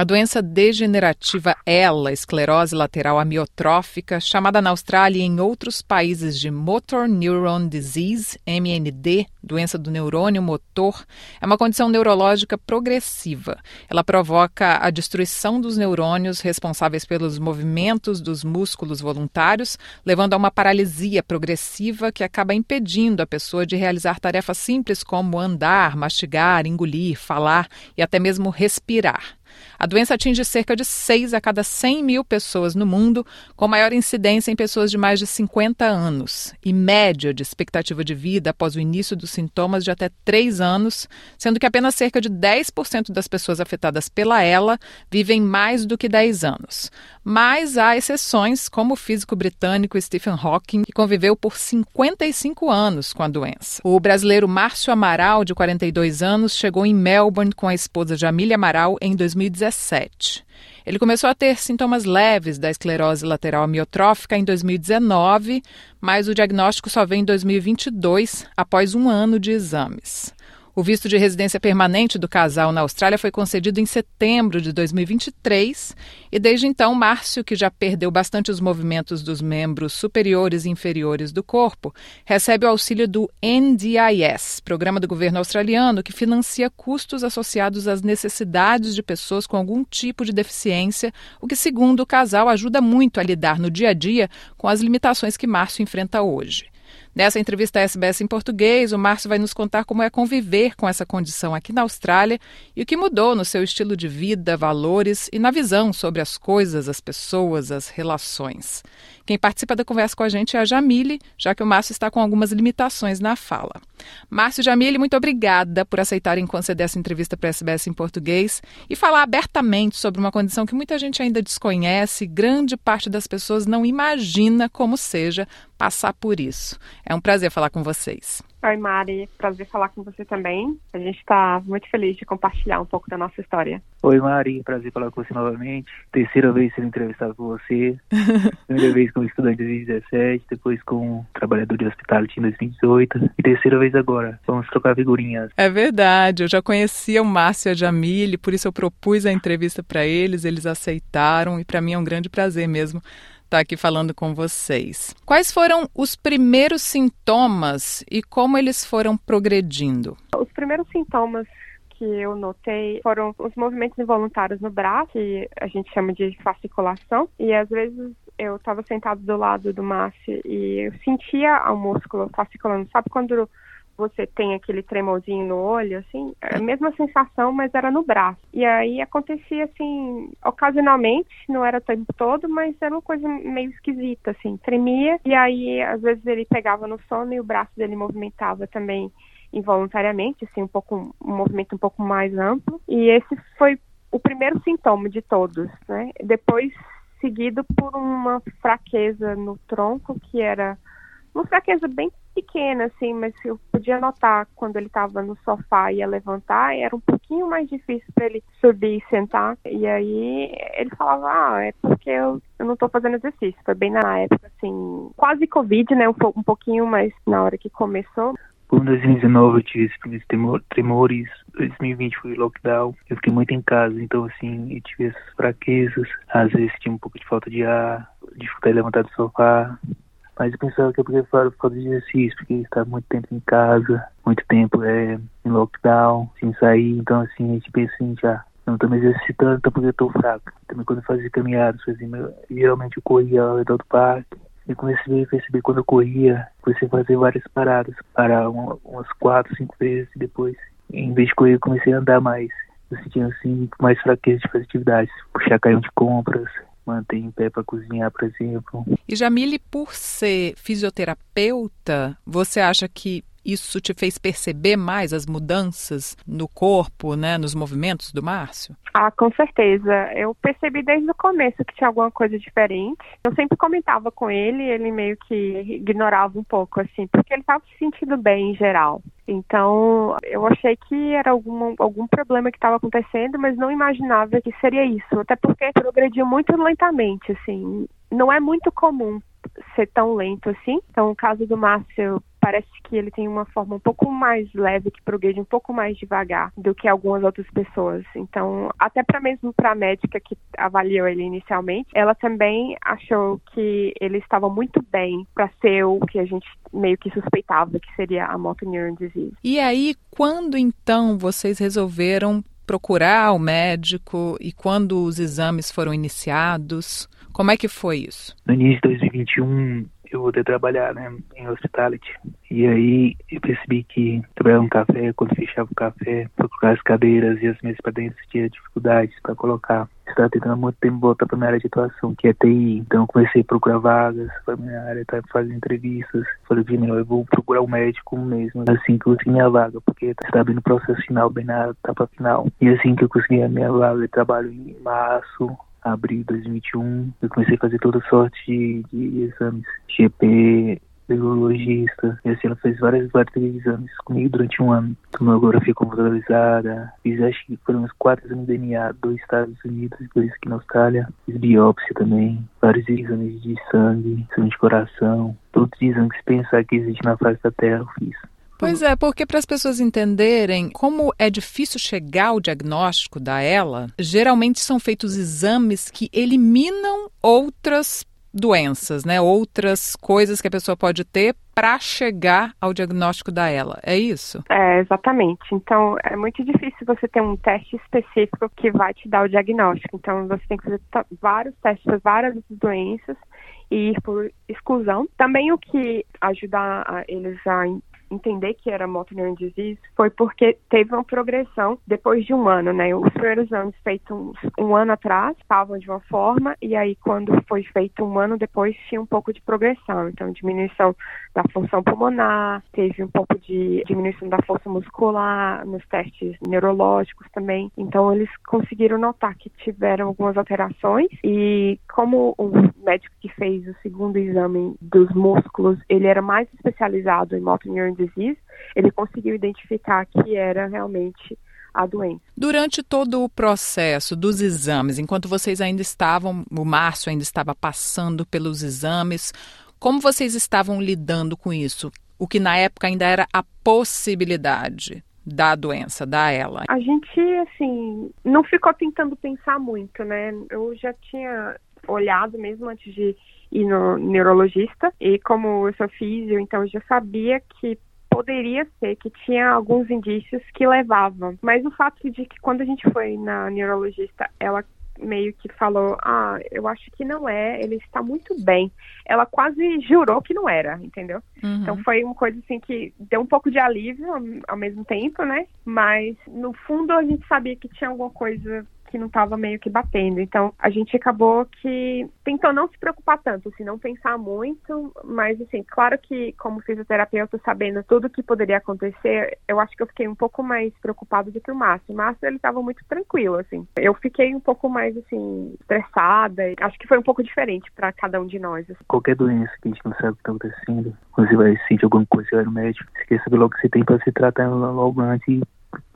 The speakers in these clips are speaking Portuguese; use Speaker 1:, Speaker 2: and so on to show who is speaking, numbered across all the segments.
Speaker 1: A doença degenerativa ELA, esclerose lateral amiotrófica, chamada na Austrália e em outros países de Motor Neuron Disease, MND, doença do neurônio motor, é uma condição neurológica progressiva. Ela provoca a destruição dos neurônios responsáveis pelos movimentos dos músculos voluntários, levando a uma paralisia progressiva que acaba impedindo a pessoa de realizar tarefas simples como andar, mastigar, engolir, falar e até mesmo respirar. A doença atinge cerca de 6 a cada 100 mil pessoas no mundo, com maior incidência em pessoas de mais de 50 anos, e média de expectativa de vida após o início dos sintomas de até 3 anos, sendo que apenas cerca de 10% das pessoas afetadas pela ELA vivem mais do que 10 anos. Mas há exceções, como o físico britânico Stephen Hawking, que conviveu por 55 anos com a doença. O brasileiro Márcio Amaral, de 42 anos, chegou em Melbourne com a esposa Jamília Amaral em 2017. Ele começou a ter sintomas leves da esclerose lateral amiotrófica em 2019, mas o diagnóstico só veio em 2022, após um ano de exames. O visto de residência permanente do casal na Austrália foi concedido em setembro de 2023 e desde então Márcio, que já perdeu bastante os movimentos dos membros superiores e inferiores do corpo, recebe o auxílio do NDIS, programa do governo australiano que financia custos associados às necessidades de pessoas com algum tipo de deficiência, o que, segundo o casal, ajuda muito a lidar no dia a dia com as limitações que Márcio enfrenta hoje. Nessa entrevista à SBS em português, o Márcio vai nos contar como é conviver com essa condição aqui na Austrália e o que mudou no seu estilo de vida, valores e na visão sobre as coisas, as pessoas, as relações. Quem participa da conversa com a gente é a Jamile, já que o Márcio está com algumas limitações na fala. Márcio Jamile, muito obrigada por aceitarem conceder essa entrevista para a SBS em português e falar abertamente sobre uma condição que muita gente ainda desconhece, grande parte das pessoas não imagina como seja passar por isso. É um prazer falar com vocês.
Speaker 2: Oi, Mari. Prazer falar com você também. A gente está muito feliz de compartilhar um pouco da nossa história.
Speaker 3: Oi, Mari. Prazer falar com você novamente. Terceira vez sendo entrevistado por você. Primeira vez como estudante em 2017, depois como trabalhador de hospitality em 2018 e terceira vez agora. Vamos trocar figurinhas.
Speaker 1: É verdade. Eu já conhecia o Márcio e a Jamile, por isso eu propus a entrevista para eles, eles aceitaram e para mim é um grande prazer mesmo estar tá aqui falando com vocês. Quais foram os primeiros sintomas e como eles foram progredindo?
Speaker 2: Os primeiros sintomas que eu notei foram os movimentos involuntários no braço, que a gente chama de fasciculação, e às vezes eu estava sentado do lado do Márcio e eu sentia o músculo fasciculando. Sabe quando você tem aquele tremorzinho no olho, assim, é a mesma sensação, mas era no braço. E aí acontecia assim, ocasionalmente, não era o tempo todo, mas era uma coisa meio esquisita, assim, tremia, e aí às vezes ele pegava no sono e o braço dele movimentava também involuntariamente, assim, um pouco, um movimento um pouco mais amplo. E esse foi o primeiro sintoma de todos, né? Depois seguido por uma fraqueza no tronco, que era uma fraqueza bem pequena, assim, mas eu podia notar quando ele estava no sofá e ia levantar, era um pouquinho mais difícil para ele subir e sentar. E aí ele falava, ah, é porque eu, eu não estou fazendo exercício. Foi bem na época, assim, quase Covid, né? Um, um pouquinho, mas na hora que começou.
Speaker 3: Por 2019 eu tive esses tremores, 2020 foi lockdown, eu fiquei muito em casa, então assim, eu tive essas fraquezas, às vezes tinha um pouco de falta de ar, dificuldade de levantar do sofá, mas eu pensava que eu podia fazer exercício, porque estava muito tempo em casa, muito tempo é, em lockdown, sem sair. Então, assim, a gente pensa assim, já, eu não estou me exercitando, então porque eu estou fraco. Também quando eu fazia caminhadas, fazia, geralmente eu corria ao redor do parque. E comecei a perceber quando eu corria, comecei a fazer várias paradas, parar uma, umas quatro, cinco vezes, e depois, em vez de correr, eu comecei a andar mais. Eu sentia assim, mais fraqueza de fazer atividades, puxar caminhão de compras, manter em pé para cozinhar, por exemplo.
Speaker 1: E Jamile, por ser fisioterapeuta, você acha que isso te fez perceber mais as mudanças no corpo, né, nos movimentos do Márcio?
Speaker 2: Ah, com certeza. Eu percebi desde o começo que tinha alguma coisa diferente. Eu sempre comentava com ele, ele meio que ignorava um pouco, assim, porque ele estava se sentindo bem em geral. Então, eu achei que era algum, algum problema que estava acontecendo, mas não imaginava que seria isso. Até porque progrediu muito lentamente, assim. Não é muito comum ser tão lento assim. Então, o caso do Márcio parece que ele tem uma forma um pouco mais leve que progride um pouco mais devagar do que algumas outras pessoas. Então, até para mesmo para a médica que avaliou ele inicialmente, ela também achou que ele estava muito bem para ser o que a gente meio que suspeitava que seria a motor neuron disease.
Speaker 1: E aí, quando então vocês resolveram procurar o médico e quando os exames foram iniciados? Como é que foi isso?
Speaker 3: No início de 2021, eu voltei a trabalhar né, em hospitality. E aí eu percebi que trabalhar um café, quando fechava o café, colocar as cadeiras e as mesas para dentro, tinha dificuldades para colocar. Estava tentando há muito tempo voltar para minha área de atuação, que é TI. Então comecei a procurar vagas para minha área, tá, fazer entrevistas. Falei, vi, eu vou procurar um médico mesmo, assim que eu consegui minha vaga, porque estava no processo final, bem na etapa final. E assim que eu consegui a minha vaga, eu trabalho em março, abril de 2021, eu comecei a fazer toda sorte de, de exames, GP, neurologista, e assim ela fez vários, vários exames comigo durante um ano. Tomografia computadorizada, fiz acho que foram uns quatro exames de DNA, dois Estados Unidos e dois aqui na Austrália. Fiz biópsia também, vários exames de sangue, exame de coração, todos os exames que pensar que existe na face da Terra eu fiz.
Speaker 1: Pois é, porque para as pessoas entenderem como é difícil chegar ao diagnóstico da ela, geralmente são feitos exames que eliminam outras doenças, né? Outras coisas que a pessoa pode ter para chegar ao diagnóstico da ela. É isso?
Speaker 2: É, exatamente. Então, é muito difícil você ter um teste específico que vai te dar o diagnóstico. Então, você tem que fazer vários testes para várias doenças e ir por exclusão. Também o que ajuda eles a entender que era motor disease foi porque teve uma progressão depois de um ano, né? Os primeiros anos feitos um, um ano atrás estavam de uma forma e aí quando foi feito um ano depois tinha um pouco de progressão, então diminuição da função pulmonar, teve um pouco de diminuição da força muscular nos testes neurológicos também. Então eles conseguiram notar que tiveram algumas alterações e como o médico que fez o segundo exame dos músculos, ele era mais especializado em motor disease, ele conseguiu identificar que era realmente a doença.
Speaker 1: Durante todo o processo dos exames, enquanto vocês ainda estavam, o Márcio ainda estava passando pelos exames, como vocês estavam lidando com isso? O que na época ainda era a possibilidade da doença, da ela?
Speaker 2: A gente, assim, não ficou tentando pensar muito, né? Eu já tinha olhado mesmo antes de ir no neurologista e como eu sou físio, então eu já sabia que poderia ser que tinha alguns indícios que levavam. Mas o fato de que quando a gente foi na neurologista, ela meio que falou: Ah, eu acho que não é, ele está muito bem. Ela quase jurou que não era, entendeu? Uhum. Então foi uma coisa assim que deu um pouco de alívio ao, ao mesmo tempo, né? Mas no fundo a gente sabia que tinha alguma coisa que não estava meio que batendo. Então, a gente acabou que tentou não se preocupar tanto, assim, não pensar muito, mas, assim, claro que como fisioterapeuta, sabendo tudo que poderia acontecer, eu acho que eu fiquei um pouco mais preocupada do que o Márcio. O Márcio, ele estava muito tranquilo, assim. Eu fiquei um pouco mais, assim, estressada. Acho que foi um pouco diferente para cada um de nós. Assim.
Speaker 3: Qualquer doença que a gente não sabe o que está acontecendo, você vai sentir alguma coisa, você vai no médico, saber logo o que você tem para se tratar logo antes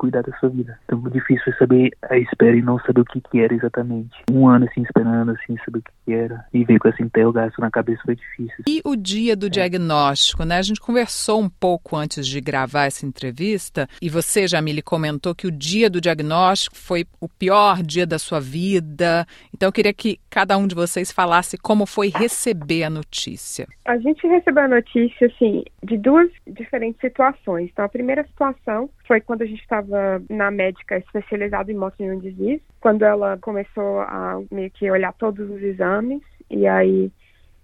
Speaker 3: cuidar da sua vida. Então, muito difícil foi saber a espera e não saber o que, que era exatamente. Um ano assim esperando, assim, saber o que, que era. E ver com essa interrogação na cabeça foi difícil.
Speaker 1: E o dia do é. diagnóstico, né? A gente conversou um pouco antes de gravar essa entrevista e você, Jamile, comentou que o dia do diagnóstico foi o pior dia da sua vida. Então, eu queria que cada um de vocês falasse como foi receber a notícia.
Speaker 2: A gente recebeu a notícia, assim, de duas diferentes situações. Então, a primeira situação foi quando a gente estava na médica especializada em motor disease, quando ela começou a meio que olhar todos os exames e aí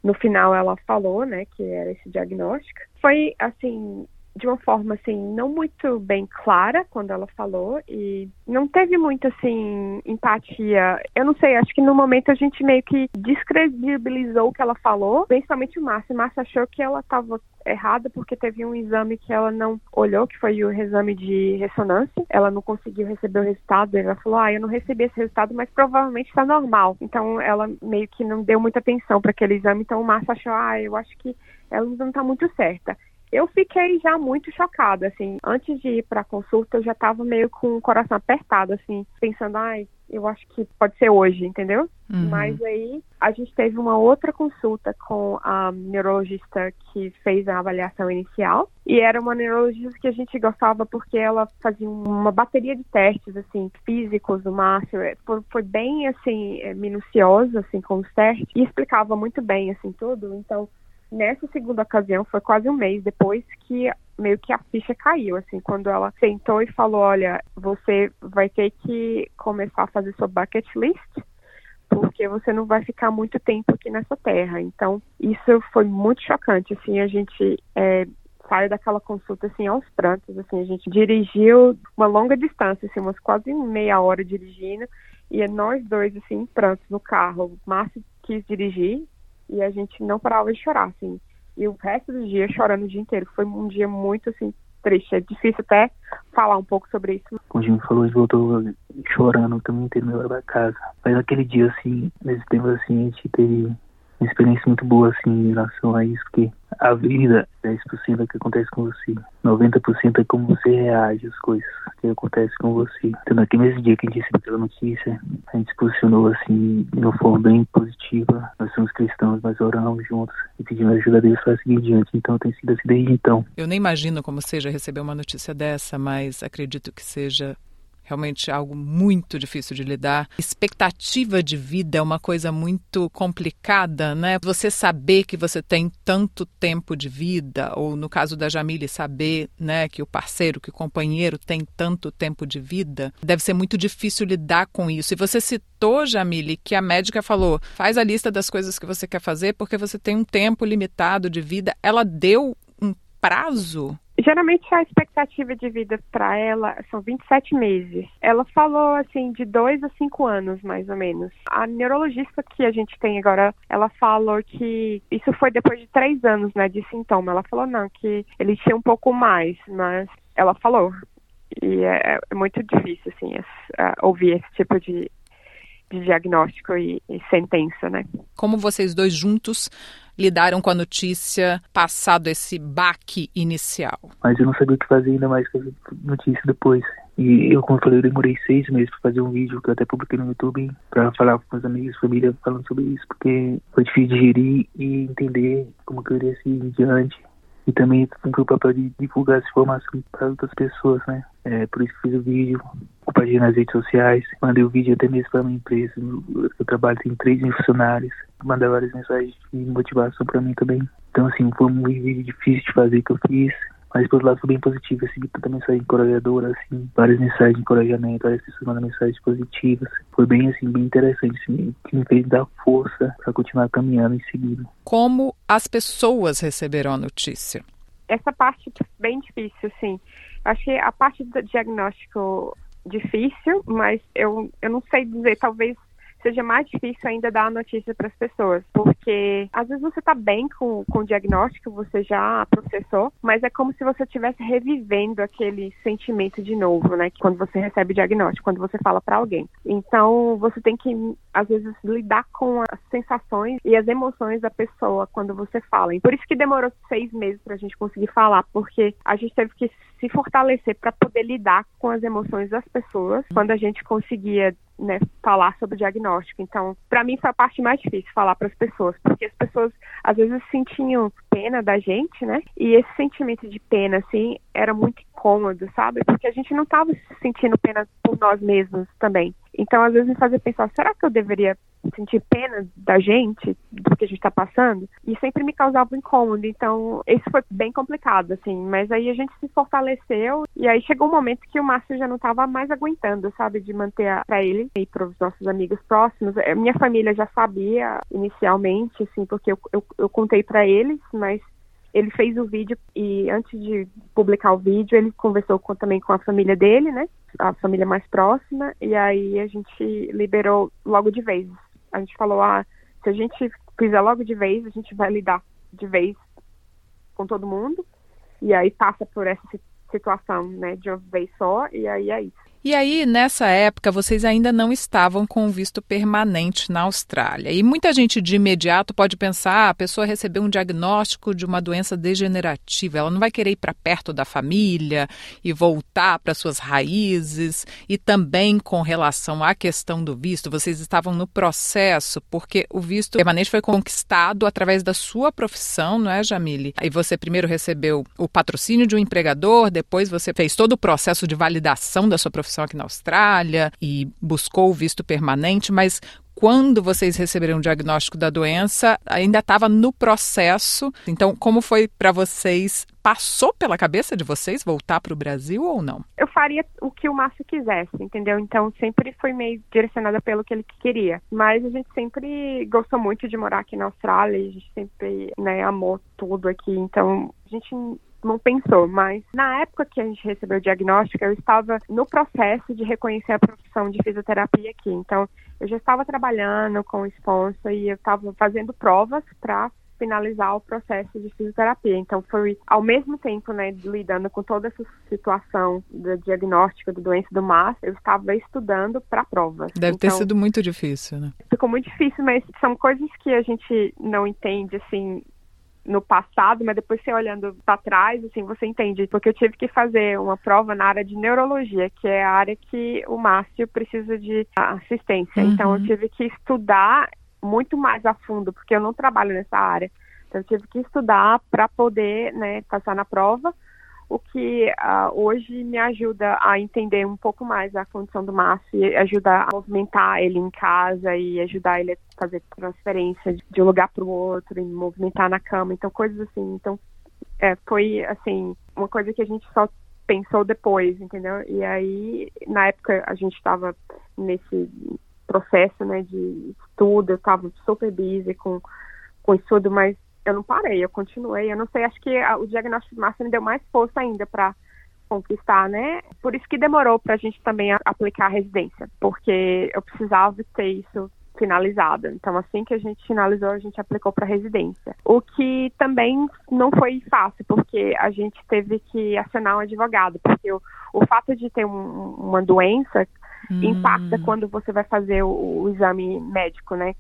Speaker 2: no final ela falou, né, que era esse diagnóstico. Foi assim, de uma forma assim não muito bem clara quando ela falou e não teve muito assim empatia. Eu não sei, acho que no momento a gente meio que descredibilizou o que ela falou, principalmente o Márcio. O Márcio achou que ela estava errada porque teve um exame que ela não olhou, que foi o exame de ressonância. Ela não conseguiu receber o resultado. Ela falou: "Ah, eu não recebi esse resultado, mas provavelmente está normal". Então ela meio que não deu muita atenção para aquele exame. Então o Márcio achou: "Ah, eu acho que ela não está muito certa". Eu fiquei já muito chocada, assim. Antes de ir para a consulta, eu já estava meio com o coração apertado, assim, pensando, ai, eu acho que pode ser hoje, entendeu? Uhum. Mas aí a gente teve uma outra consulta com a neurologista que fez a avaliação inicial e era uma neurologista que a gente gostava porque ela fazia uma bateria de testes assim físicos do Márcio, é, foi, bem assim é, minuciosa assim com os testes e explicava muito bem assim tudo. Então nessa segunda ocasião foi quase um mês depois que meio que a ficha caiu, assim, quando ela sentou e falou, olha, você vai ter que começar a fazer sua bucket list, porque você não vai ficar muito tempo aqui nessa terra. Então, isso foi muito chocante, assim, a gente é, saiu daquela consulta, assim, aos prantos, assim, a gente dirigiu uma longa distância, assim, umas quase meia hora dirigindo, e nós dois, assim, prantos no carro. O Márcio quis dirigir, e a gente não parava de chorar, assim, e o resto do dia chorando o dia inteiro. Foi um dia muito, assim, triste. É difícil até falar um pouco sobre isso.
Speaker 3: O Jimmy falou, ele voltou chorando o caminho inteiro meu da casa. Mas naquele dia, assim, nesse tempo, assim, a gente teve uma experiência muito boa, assim, em relação a isso, porque a vida, 10% é o que acontece com você. 90% é como você reage às coisas que acontecem com você. Então, naquele mesmo dia que a gente recebeu aquela notícia, a gente se posicionou, assim, de uma forma bem positiva. Nós somos cristãos, nós oramos juntos e pedimos ajuda a Deus para seguir adiante. Então, tem sido assim desde então.
Speaker 1: Eu nem imagino como seja receber uma notícia dessa, mas acredito que seja realmente algo muito difícil de lidar. Expectativa de vida é uma coisa muito complicada, né? Você saber que você tem tanto tempo de vida, ou no caso da Jamile, saber, né, que o parceiro, que o companheiro tem tanto tempo de vida, deve ser muito difícil lidar com isso. E você citou, Jamile, que a médica falou: faz a lista das coisas que você quer fazer porque você tem um tempo limitado de vida. Ela deu um prazo
Speaker 2: Geralmente a expectativa de vida para ela são 27 meses. Ela falou assim de 2 a 5 anos, mais ou menos. A neurologista que a gente tem agora, ela falou que isso foi depois de 3 anos, né, de sintoma. Ela falou não, que ele tinha um pouco mais, mas ela falou. E é, é muito difícil, assim, ouvir esse tipo de, de diagnóstico e, e sentença, né?
Speaker 1: Como vocês dois juntos lidaram com a notícia passado esse baque inicial?
Speaker 3: Mas eu não sabia o que fazer ainda mais com a notícia depois. E eu, como eu falei, eu demorei seis meses para fazer um vídeo que eu até publiquei no YouTube para falar com meus amigos, família, falando sobre isso, porque foi difícil digerir e entender como que eu iria seguir diante e também cumprir o papel de divulgar essa informação para outras pessoas, né? É, por isso que fiz o vídeo, compartilhei nas redes sociais, mandei o vídeo até mesmo para minha empresa. Eu trabalho, tem três funcionários, mandei várias mensagens de motivação para mim também. Então, assim, foi um vídeo difícil de fazer que eu fiz, mas por outro lado foi bem positivo, recebi tanta mensagem encorajadora, assim, várias mensagens de encorajamento, várias pessoas mandando mensagens positivas. Foi bem assim, bem interessante, assim, que me fez dar força para continuar caminhando e seguindo.
Speaker 1: Como as pessoas receberam a notícia?
Speaker 2: Essa parte é bem difícil, assim. Acho que a parte do diagnóstico difícil, mas eu, eu não sei dizer, talvez seja mais difícil ainda dar a notícia para as pessoas, porque às vezes você está bem com, com o diagnóstico, você já processou, mas é como se você estivesse revivendo aquele sentimento de novo, né? Quando você recebe o diagnóstico, quando você fala para alguém. Então você tem que às vezes lidar com as sensações e as emoções da pessoa quando você fala. E por isso que demorou seis meses para a gente conseguir falar, porque a gente teve que se fortalecer para poder lidar com as emoções das pessoas quando a gente conseguia né, falar sobre o diagnóstico. Então, para mim foi a parte mais difícil falar para as pessoas, porque as pessoas às vezes sentiam pena da gente, né? E esse sentimento de pena, assim, era muito incômodo, sabe? Porque a gente não estava sentindo pena por nós mesmos também. Então, às vezes, me fazia pensar: será que eu deveria sentir pena da gente, do que a gente está passando? E sempre me causava um incômodo. Então, isso foi bem complicado, assim. Mas aí a gente se fortaleceu e aí chegou um momento que o Márcio já não estava mais aguentando, sabe? De manter para ele e para os nossos amigos próximos. Eh, minha família já sabia inicialmente, assim, porque eu, eu, eu contei para eles, mas ele fez o vídeo e antes de publicar o vídeo, ele conversou com, também com a família dele, né? A família mais próxima, e aí a gente liberou logo de vez. A gente falou, ah, se a gente fizer logo de vez, a gente vai lidar de vez com todo mundo, e aí passa por essa situação, né, de uma vez só, e aí é isso.
Speaker 1: E aí, nessa época, vocês ainda não estavam com visto permanente na Austrália. E muita gente de imediato pode pensar: ah, a pessoa recebeu um diagnóstico de uma doença degenerativa, ela não vai querer ir para perto da família e voltar para suas raízes. E também com relação à questão do visto, vocês estavam no processo, porque o visto permanente foi conquistado através da sua profissão, não é, Jamile? E você primeiro recebeu o patrocínio de um empregador, depois você fez todo o processo de validação da sua profissão profissão aqui na Austrália e buscou o visto permanente, mas quando vocês receberam o diagnóstico da doença, ainda estava no processo. Então, como foi para vocês? Passou pela cabeça de vocês voltar para o Brasil ou não?
Speaker 2: Eu faria o que o Márcio quisesse, entendeu? Então, sempre foi meio direcionada pelo que ele queria. Mas a gente sempre gostou muito de morar aqui na Austrália, a gente sempre né, amou tudo aqui. Então, a gente não pensou, mas na época que a gente recebeu o diagnóstico, eu estava no processo de reconhecer a profissão de fisioterapia aqui. Então, eu já estava trabalhando com o sponsor e eu estava fazendo provas para finalizar o processo de fisioterapia. Então foi ao mesmo tempo, né, lidando com toda essa situação do diagnóstico da doença do Márcio, eu estava estudando para provas.
Speaker 1: Deve
Speaker 2: então,
Speaker 1: ter sido muito difícil, né?
Speaker 2: Ficou muito difícil, mas são coisas que a gente não entende assim no passado, mas depois você olhando para trás, assim, você entende. Porque eu tive que fazer uma prova na área de neurologia, que é a área que o Márcio precisa de assistência. Uhum. Então eu tive que estudar muito mais a fundo, porque eu não trabalho nessa área. Então eu tive que estudar para poder, né, passar na prova o que uh, hoje me ajuda a entender um pouco mais a condição do Márcio e ajudar a movimentar ele em casa e ajudar ele a fazer transferência de um lugar para o outro e movimentar na cama, então coisas assim. Então é, foi assim uma coisa que a gente só pensou depois, entendeu? E aí na época a gente estava nesse processo, né, de estudo, eu estava super busy com com estudo, mas eu não parei, eu continuei. Eu não sei, acho que o diagnóstico de massa me deu mais força ainda para conquistar, né? Por isso que demorou para a gente também aplicar a residência, porque eu precisava ter isso finalizado. Então, assim que a gente finalizou, a gente aplicou para residência. O que também não foi fácil, porque a gente teve que acionar um advogado, porque o, o fato de ter um, uma doença hum. impacta quando você vai fazer o, o exame médico, né?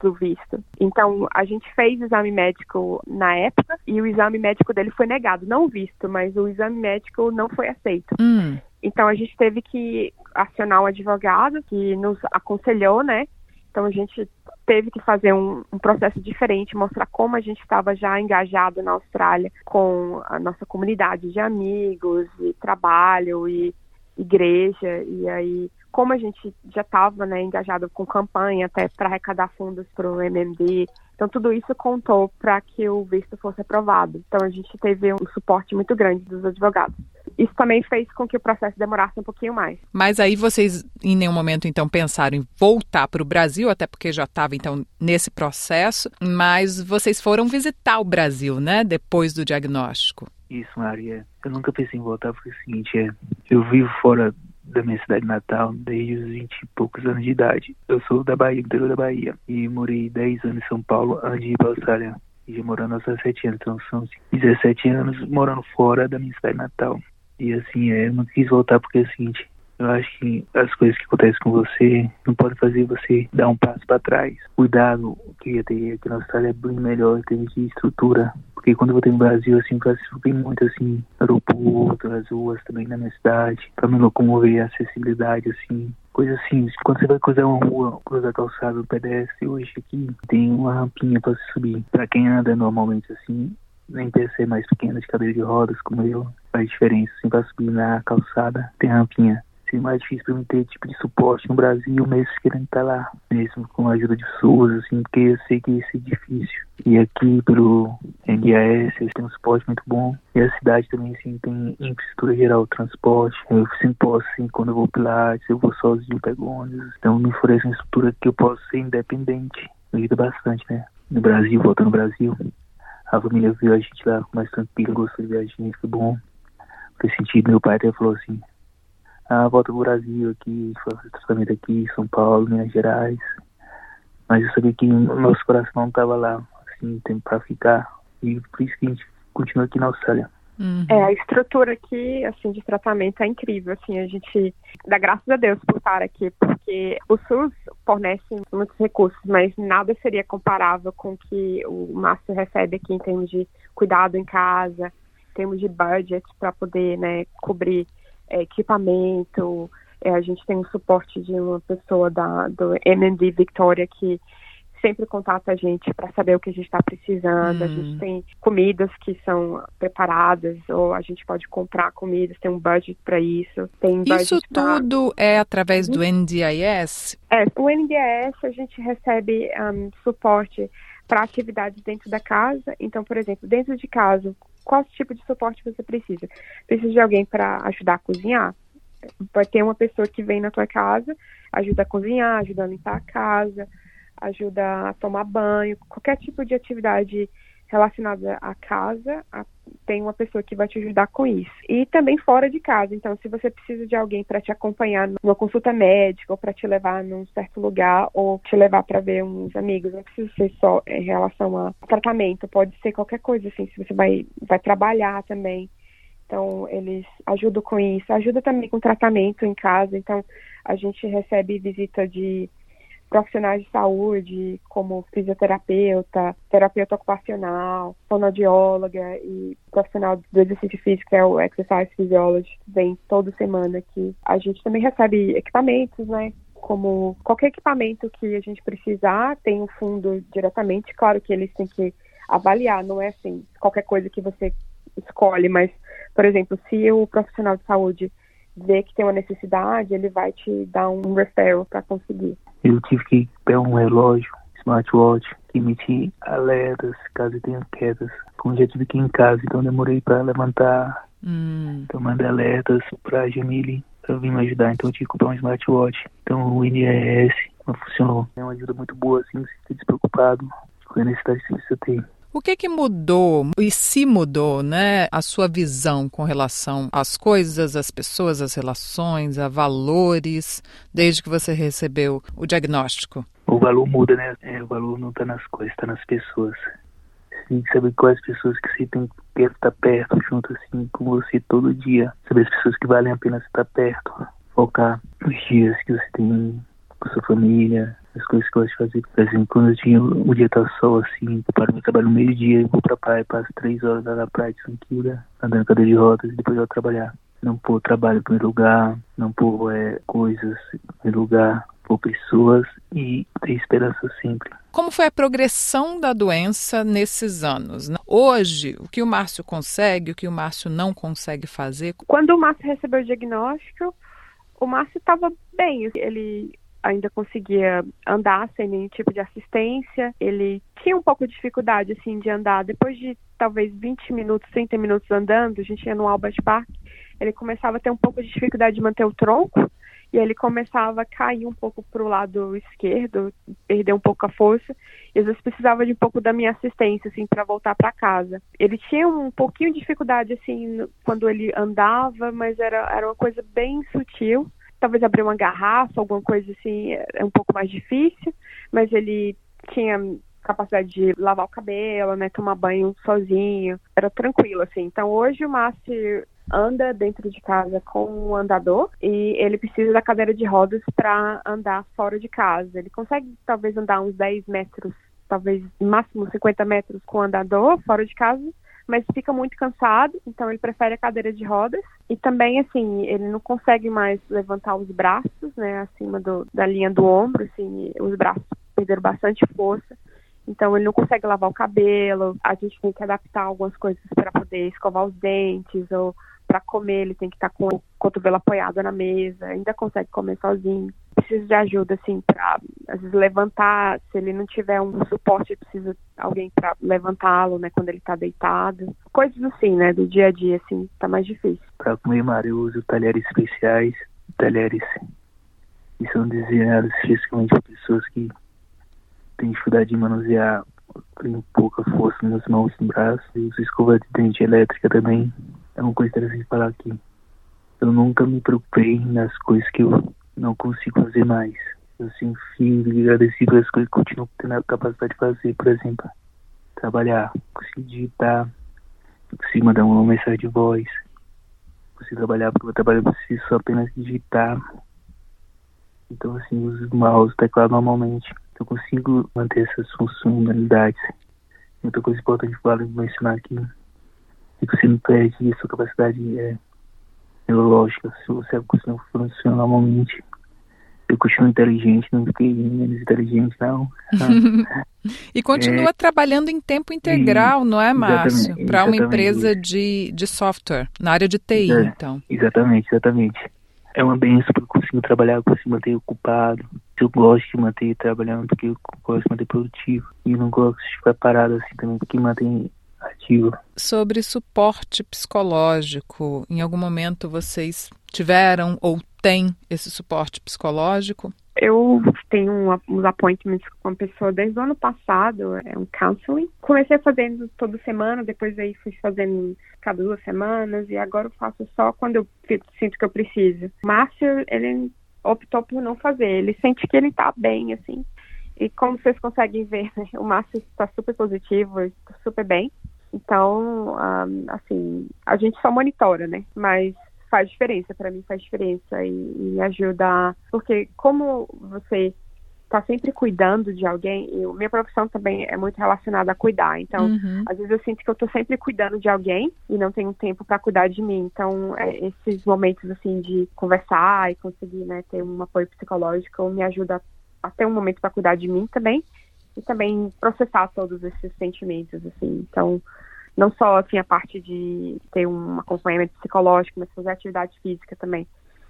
Speaker 2: Do visto. Então, a gente fez exame médico na época e o exame médico dele foi negado. Não o visto, mas o exame médico não foi aceito.
Speaker 1: Hum.
Speaker 2: Então, a gente teve que acionar um advogado que nos aconselhou, né? Então, a gente teve que fazer um, um processo diferente, mostrar como a gente estava já engajado na Austrália com a nossa comunidade de amigos e trabalho e igreja. E aí como a gente já estava né, engajado com campanha até para arrecadar fundos para o MMD, então tudo isso contou para que o visto fosse aprovado. Então a gente teve um suporte muito grande dos advogados. Isso também fez com que o processo demorasse um pouquinho mais.
Speaker 1: Mas aí vocês em nenhum momento então pensaram em voltar para o Brasil, até porque já estava então nesse processo, mas vocês foram visitar o Brasil, né, depois do diagnóstico.
Speaker 3: Isso, Maria. Eu nunca pensei em voltar porque é o seguinte, é, eu vivo fora da minha cidade natal desde os 20 e poucos anos de idade. Eu sou da Bahia, interior da Bahia, e morei 10 anos em São Paulo antes de ir para a Austrália. E morando aos 17 anos, então são 17 anos morando fora da minha cidade natal. E assim, é, eu não quis voltar porque é o seguinte, eu acho que as coisas que acontecem com você não podem fazer você dar um passo para trás. Cuidado que ia ter aqui na Austrália é bem melhor em termos de estrutura. Porque quando eu voltei no Brasil, assim, classifiquei muito, assim, aeroporto, as ruas também na minha cidade, para me locomover, acessibilidade, assim, coisa assim, quando você vai cruzar uma rua, cruzar calçada do pedestre, hoje aqui tem uma rampinha para se subir. Para quem anda normalmente assim, nem PC mais pequena de cadeira de rodas como eu, faz diferença, assim, para subir na calçada, tem rampinha ser mais difícil para mim ter tipo de suporte no Brasil, mesmo querendo estar lá, mesmo com a ajuda de pessoas, assim, porque eu sei que isso é difícil. E aqui pro NDAS eles têm um suporte muito bom. E a cidade também, assim, tem infraestrutura geral, transporte. Eu sempre posso, assim, quando eu vou pilates, eu vou sozinho, pego ônibus. Então me oferece uma estrutura que eu posso ser independente. Me ajuda bastante, né? No Brasil, voltando no Brasil. A família viu a gente lá mais tranquilo, gostou de gente, foi bom. Foi sentido, meu pai até falou assim, a volta pro Brasil aqui, fazer tratamento aqui, São Paulo, Minas Gerais. Mas eu sabia que o nosso coração não estava lá, assim, tempo para ficar. E por isso que a gente continua aqui na Austrália.
Speaker 2: Uhum. É, a estrutura aqui, assim, de tratamento é incrível, assim, a gente dá graças a Deus por estar aqui, porque o SUS fornece muitos recursos, mas nada seria comparável com o que o Márcio recebe aqui em termos de cuidado em casa, em termos de budget para poder, né, cobrir é, equipamento, é, a gente tem o suporte de uma pessoa da, do MND Victoria que sempre contata a gente para saber o que a gente está precisando. Hum. A gente hum. tem comidas que são preparadas ou a gente pode comprar comidas, tem um budget para isso. Tem
Speaker 1: isso tudo pra... é através do NDIS?
Speaker 2: É, o NDIS a gente recebe um, suporte para atividades dentro da casa. Então, por exemplo, dentro de casa, qual tipo de suporte você precisa? Precisa de alguém para ajudar a cozinhar? Pode ter uma pessoa que vem na tua casa, ajuda a cozinhar, ajuda a limpar a casa, ajuda a tomar banho, qualquer tipo de atividade relacionada à casa, a, tem uma pessoa que vai te ajudar com isso. E também fora de casa. Então, se você precisa de alguém para te acompanhar numa consulta médica, ou para te levar num certo lugar, ou te levar para ver uns amigos, não precisa ser só em relação a tratamento, pode ser qualquer coisa, assim, se você vai, vai trabalhar também. Então, eles ajudam com isso. Ajuda também com tratamento em casa. Então, a gente recebe visita de profissionais de saúde, como fisioterapeuta, terapeuta ocupacional, fonoaudióloga e profissional do exercício físico, que é o Exercise Physiologist, vem toda semana aqui. A gente também recebe equipamentos, né? Como qualquer equipamento que a gente precisar, tem um fundo diretamente. Claro que eles têm que avaliar, não é assim, qualquer coisa que você escolhe, mas, por exemplo, se o profissional de saúde vê que tem uma necessidade, ele vai te dar um referral para conseguir.
Speaker 3: Eu tive que pegar um relógio, smartwatch, que emitia alertas caso tenha quedas. Como já tive que ir em casa, então demorei para levantar, hum. então mandei alertas para a Jamile para vir me ajudar. Então eu tive que comprar um smartwatch. Então o INRS funcionou. É uma ajuda muito boa, assim, fica despreocupado com a necessidade que você tem.
Speaker 1: O que que mudou e se mudou, né, a sua visão com relação às coisas, às pessoas, às relações, a valores, desde que você recebeu o diagnóstico?
Speaker 3: O valor muda, né? É, o valor não está nas coisas, está nas pessoas. Que saber quais pessoas que você tem que estar perto, junto assim com você todo dia. Saber as pessoas que valem a pena estar perto. Focar nos dias que você tem com sua família, as coisas que eu gosto de fazer. Por exemplo, quando eu tinha o dia tá sol assim, eu paro meu trabalho no meio-dia, eu vou pra praia, passo três horas lá na praia de Sanquilha, andando cadeira de rodas e depois eu vou trabalhar. Não pôr trabalho em primeiro lugar, não pôr é, coisas em primeiro lugar, pôr pessoas e ter esperança sempre.
Speaker 1: Como foi a progressão da doença nesses anos? Hoje, o que o Márcio consegue, o que o Márcio não consegue fazer?
Speaker 2: Quando o Márcio recebeu o diagnóstico, o Márcio estava bem. Ele ainda conseguia andar sem nenhum tipo de assistência. Ele tinha um pouco de dificuldade assim de andar. Depois de talvez 20 minutos, 30 minutos andando, a gente ia no Albert Park, ele começava a ter um pouco de dificuldade de manter o tronco e ele começava a cair um pouco para o lado esquerdo, perder um pouco a força, e às vezes precisava de um pouco da minha assistência, assim, para voltar para casa. Ele tinha um pouquinho de dificuldade, assim, quando ele andava, mas era, era uma coisa bem sutil, talvez abrir uma garrafa, alguma coisa assim, é um pouco mais difícil, mas ele tinha capacidade de lavar o cabelo, né, tomar banho sozinho, era tranquilo assim. Então hoje o Márcio anda dentro de casa com um andador e ele precisa da cadeira de rodas para andar fora de casa. Ele consegue talvez andar uns 10 metros, talvez máximo 50 metros com o andador fora de casa, mas fica muito cansado, então ele prefere a cadeira de rodas. E também, assim, ele não consegue mais levantar os braços, né, acima do, da linha do ombro, assim, os braços perderam bastante força. Então ele não consegue lavar o cabelo, a gente tem que adaptar algumas coisas para poder escovar os dentes ou para comer ele tem que estar tá com o cotovelo apoiado na mesa, ainda consegue comer sozinho. Precisa de ajuda, assim, para às vezes levantar, se ele não tiver um suporte, precisa de alguém para levantá-lo, né, quando ele está deitado. Coisas assim, né, do dia a dia, assim, tá mais difícil.
Speaker 3: Para comer, Mário, eu uso talheres especiais, talheres que são desenhados especificamente para pessoas que têm dificuldade de manusear, tem pouca força nas mãos e no braço. Eu uso escova de dente elétrica também, é uma coisa interessante falar aqui. Eu nunca me preocupei nas coisas que eu não consigo fazer mais. Eu sempre fui agradecido pelas coisas que continuo tendo a capacidade de fazer, por exemplo, trabalhar, conseguir digitar, consigo mandar uma mensagem de voz, consigo trabalhar, porque eu trabalho preciso só apenas digitar. Então, assim, uso o mouse, o teclado normalmente. Eu consigo manter essas funcionalidades. Outra coisa importante eu mencionar aqui é que você não perde sua capacidade é, neurológica. Se você conseguir funcionar normalmente, eu continuo inteligente, não fiquei menos inteligente, não.
Speaker 1: e continua é, trabalhando em tempo integral, não é, Márcio? Para uma empresa de, de software, na área de TI, é, então.
Speaker 3: Exatamente, exatamente. É uma benção porque eu consigo trabalhar, eu consigo manter ocupado. Eu gosto de manter trabalhando porque eu gosto de manter produtivo. E não gosto de ficar parado assim também, porque mantém
Speaker 1: Sobre suporte psicológico, em algum momento vocês tiveram ou têm esse suporte psicológico?
Speaker 2: Eu tenho um, uns appointments com uma pessoa desde o ano passado, é um counseling. Comecei fazendo toda semana, depois aí fui fazendo cada duas semanas e agora eu faço só quando eu sinto que eu preciso. O Márcio, ele optou por não fazer, ele sente que ele tá bem, assim. E como vocês conseguem ver, né, o Márcio está super positivo, está super bem. Então, um, assim, a gente só monitora, né? Mas faz diferença, para mim faz diferença e, e ajuda, porque como você está sempre cuidando de alguém, e minha profissão também é muito relacionada a cuidar. Então, uhum. às vezes eu sinto que eu estou sempre cuidando de alguém e não tenho tempo para cuidar de mim. Então, é, esses momentos assim de conversar e conseguir, né, ter um apoio psicológico me ajuda a ter um momento para cuidar de mim também e também processar todos esses sentimentos assim. Então, não só assim a parte de ter um acompanhamento psicológico, mas fazer atividade física também.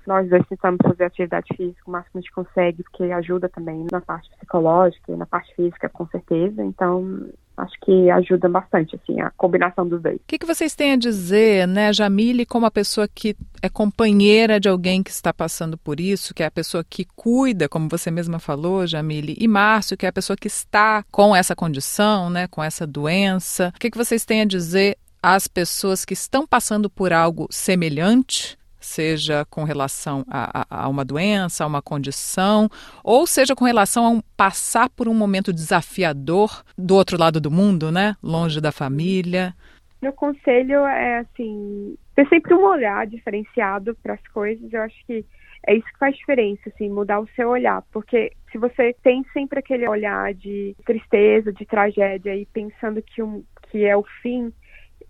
Speaker 2: Nós dois tentamos fazer atividade física o máximo que a gente consegue, porque ajuda também na parte psicológica e na parte física, com certeza. Então, acho que ajuda bastante, assim, a combinação dos dois. O
Speaker 1: que, que vocês têm a dizer, né, Jamile, como a pessoa que é companheira de alguém que está passando por isso, que é a pessoa que cuida, como você mesma falou, Jamile, e Márcio, que é a pessoa que está com essa condição, né, com essa doença. O que, que vocês têm a dizer às pessoas que estão passando por algo semelhante? Seja com relação a, a, a, uma doença, a uma condição, ou seja com relação a um, passar por um momento desafiador do outro lado do mundo, né? Longe da família.
Speaker 2: Meu conselho é assim, ter sempre um olhar diferenciado para as coisas. Eu acho que é isso que faz diferença, assim, mudar o seu olhar, porque se você tem sempre aquele olhar de tristeza, de tragédia e pensando que, um, que é o fim,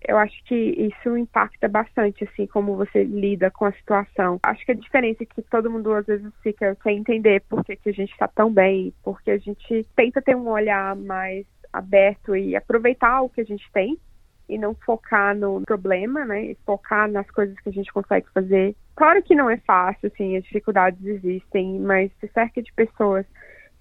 Speaker 2: eu acho que isso impacta bastante, assim, como você lida com a situação. Acho que a diferença é que todo mundo às vezes fica sem entender por que, que a gente está tão bem, porque a gente tenta ter um olhar mais aberto e aproveitar o que a gente tem e não focar no problema, né? E focar nas coisas que a gente consegue fazer. Claro que não é fácil, assim, as dificuldades existem, mas se cerca de pessoas.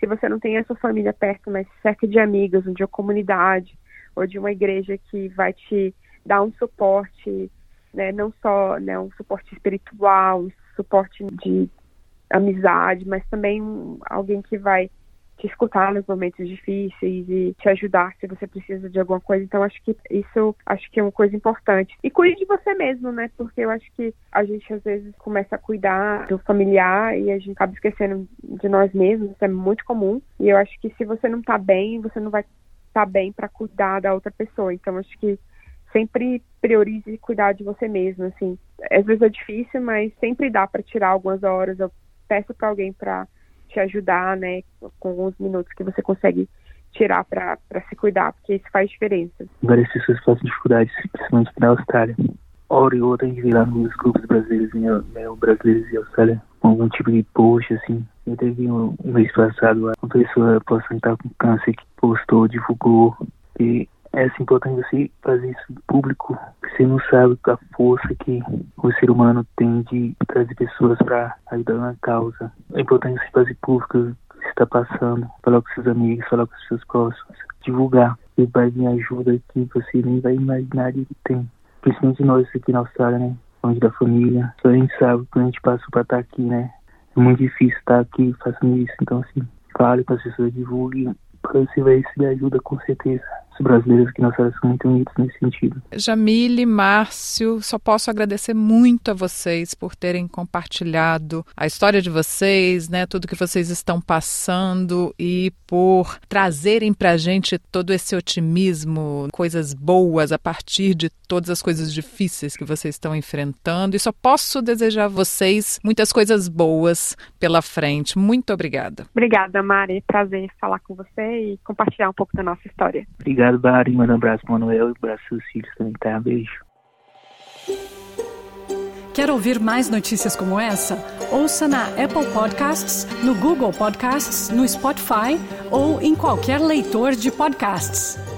Speaker 2: Se você não tem a sua família perto, mas se cerca de amigos, de uma comunidade ou de uma igreja que vai te dar um suporte, né, não só né, um suporte espiritual, um suporte de amizade, mas também alguém que vai te escutar nos momentos difíceis e te ajudar se você precisa de alguma coisa. Então acho que isso acho que é uma coisa importante. E cuide de você mesmo, né? Porque eu acho que a gente às vezes começa a cuidar do familiar e a gente acaba esquecendo de nós mesmos, isso é muito comum. E eu acho que se você não tá bem, você não vai estar tá bem para cuidar da outra pessoa. Então acho que sempre priorize cuidar de você mesmo, assim. Às vezes é difícil, mas sempre dá para tirar algumas horas. Eu peço para alguém para te ajudar, né, com alguns minutos que você consegue tirar para se cuidar, porque isso faz diferença.
Speaker 3: Várias pessoas passam dificuldades, principalmente na Austrália. Hora e outra a gente vê lá nos grupos brasileiros, né, brasileiros e Austrália, com algum tipo de post, assim. Eu teve um, um mês passado uma pessoa possa estar com câncer que postou, divulgou que é assim, importante você fazer isso público. Você não sabe a força que o ser humano tem de trazer pessoas para ajudar na causa. É importante você fazer público o que está passando, falar com seus amigos, falar com seus próximos, divulgar. E vai vir ajuda que você nem vai imaginar que tem. Principalmente nós aqui na Austrália, né? Longe da família. Só a gente sabe que a gente passou para estar aqui, né? É muito difícil estar aqui fazendo isso. Então, assim, fale para as pessoas, divulguem. Você ver se ajuda com certeza brasileiros que nós somos muito unidos nesse sentido.
Speaker 1: Jamile, Márcio, só posso agradecer muito a vocês por terem compartilhado a história de vocês, né, tudo que vocês estão passando e por trazerem para a gente todo esse otimismo, coisas boas a partir de todas as coisas difíceis que vocês estão enfrentando. E só posso desejar a vocês muitas coisas boas pela frente. Muito obrigada.
Speaker 2: Obrigada, Mari. Prazer falar com você e compartilhar um pouco da nossa história.
Speaker 3: Obrigado, Mari. Manda um abraço para Manuel e um abraço seus filhos também, tá? Beijo.
Speaker 4: Quer ouvir mais notícias como essa? Ouça na Apple Podcasts, no Google Podcasts, no Spotify ou em qualquer leitor de podcasts.